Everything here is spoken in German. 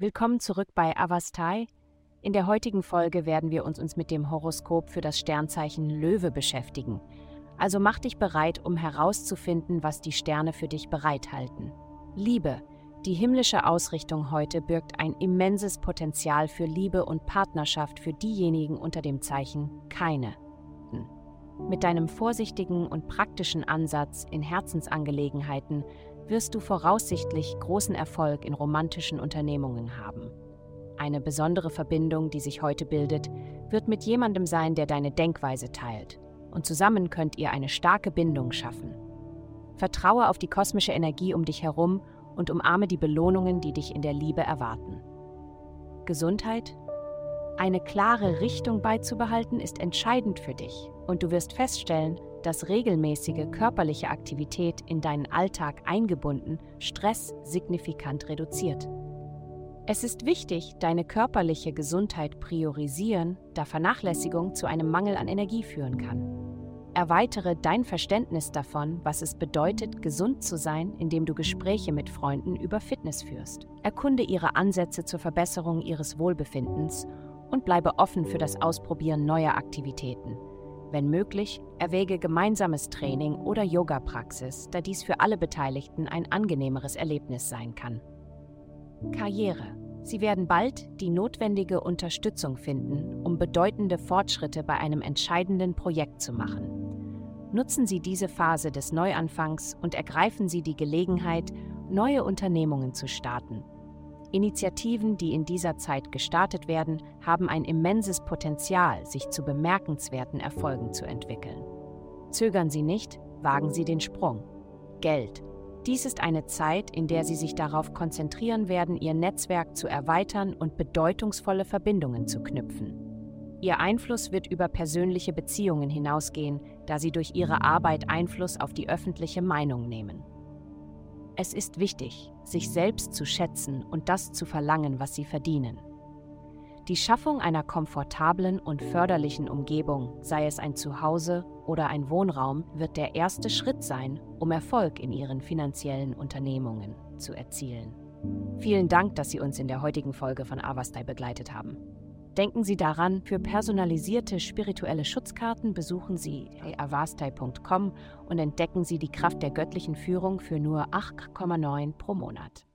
Willkommen zurück bei Avastai. In der heutigen Folge werden wir uns, uns mit dem Horoskop für das Sternzeichen Löwe beschäftigen. Also mach dich bereit, um herauszufinden, was die Sterne für dich bereithalten. Liebe. Die himmlische Ausrichtung heute birgt ein immenses Potenzial für Liebe und Partnerschaft für diejenigen unter dem Zeichen keine. Mit deinem vorsichtigen und praktischen Ansatz in Herzensangelegenheiten wirst du voraussichtlich großen Erfolg in romantischen Unternehmungen haben. Eine besondere Verbindung, die sich heute bildet, wird mit jemandem sein, der deine Denkweise teilt, und zusammen könnt ihr eine starke Bindung schaffen. Vertraue auf die kosmische Energie um dich herum und umarme die Belohnungen, die dich in der Liebe erwarten. Gesundheit? Eine klare Richtung beizubehalten ist entscheidend für dich und du wirst feststellen, dass regelmäßige körperliche Aktivität in deinen Alltag eingebunden Stress signifikant reduziert. Es ist wichtig, deine körperliche Gesundheit priorisieren, da Vernachlässigung zu einem Mangel an Energie führen kann. Erweitere dein Verständnis davon, was es bedeutet, gesund zu sein, indem du Gespräche mit Freunden über Fitness führst. Erkunde ihre Ansätze zur Verbesserung ihres Wohlbefindens und bleibe offen für das Ausprobieren neuer Aktivitäten. Wenn möglich, erwäge gemeinsames Training oder Yoga-Praxis, da dies für alle Beteiligten ein angenehmeres Erlebnis sein kann. Karriere. Sie werden bald die notwendige Unterstützung finden, um bedeutende Fortschritte bei einem entscheidenden Projekt zu machen. Nutzen Sie diese Phase des Neuanfangs und ergreifen Sie die Gelegenheit, neue Unternehmungen zu starten Initiativen, die in dieser Zeit gestartet werden, haben ein immenses Potenzial, sich zu bemerkenswerten Erfolgen zu entwickeln. Zögern Sie nicht, wagen Sie den Sprung. Geld. Dies ist eine Zeit, in der Sie sich darauf konzentrieren werden, Ihr Netzwerk zu erweitern und bedeutungsvolle Verbindungen zu knüpfen. Ihr Einfluss wird über persönliche Beziehungen hinausgehen, da Sie durch Ihre Arbeit Einfluss auf die öffentliche Meinung nehmen. Es ist wichtig, sich selbst zu schätzen und das zu verlangen, was sie verdienen. Die Schaffung einer komfortablen und förderlichen Umgebung, sei es ein Zuhause oder ein Wohnraum, wird der erste Schritt sein, um Erfolg in Ihren finanziellen Unternehmungen zu erzielen. Vielen Dank, dass Sie uns in der heutigen Folge von Avastai begleitet haben. Denken Sie daran, für personalisierte spirituelle Schutzkarten besuchen Sie avastai.com und entdecken Sie die Kraft der göttlichen Führung für nur 8,9 pro Monat.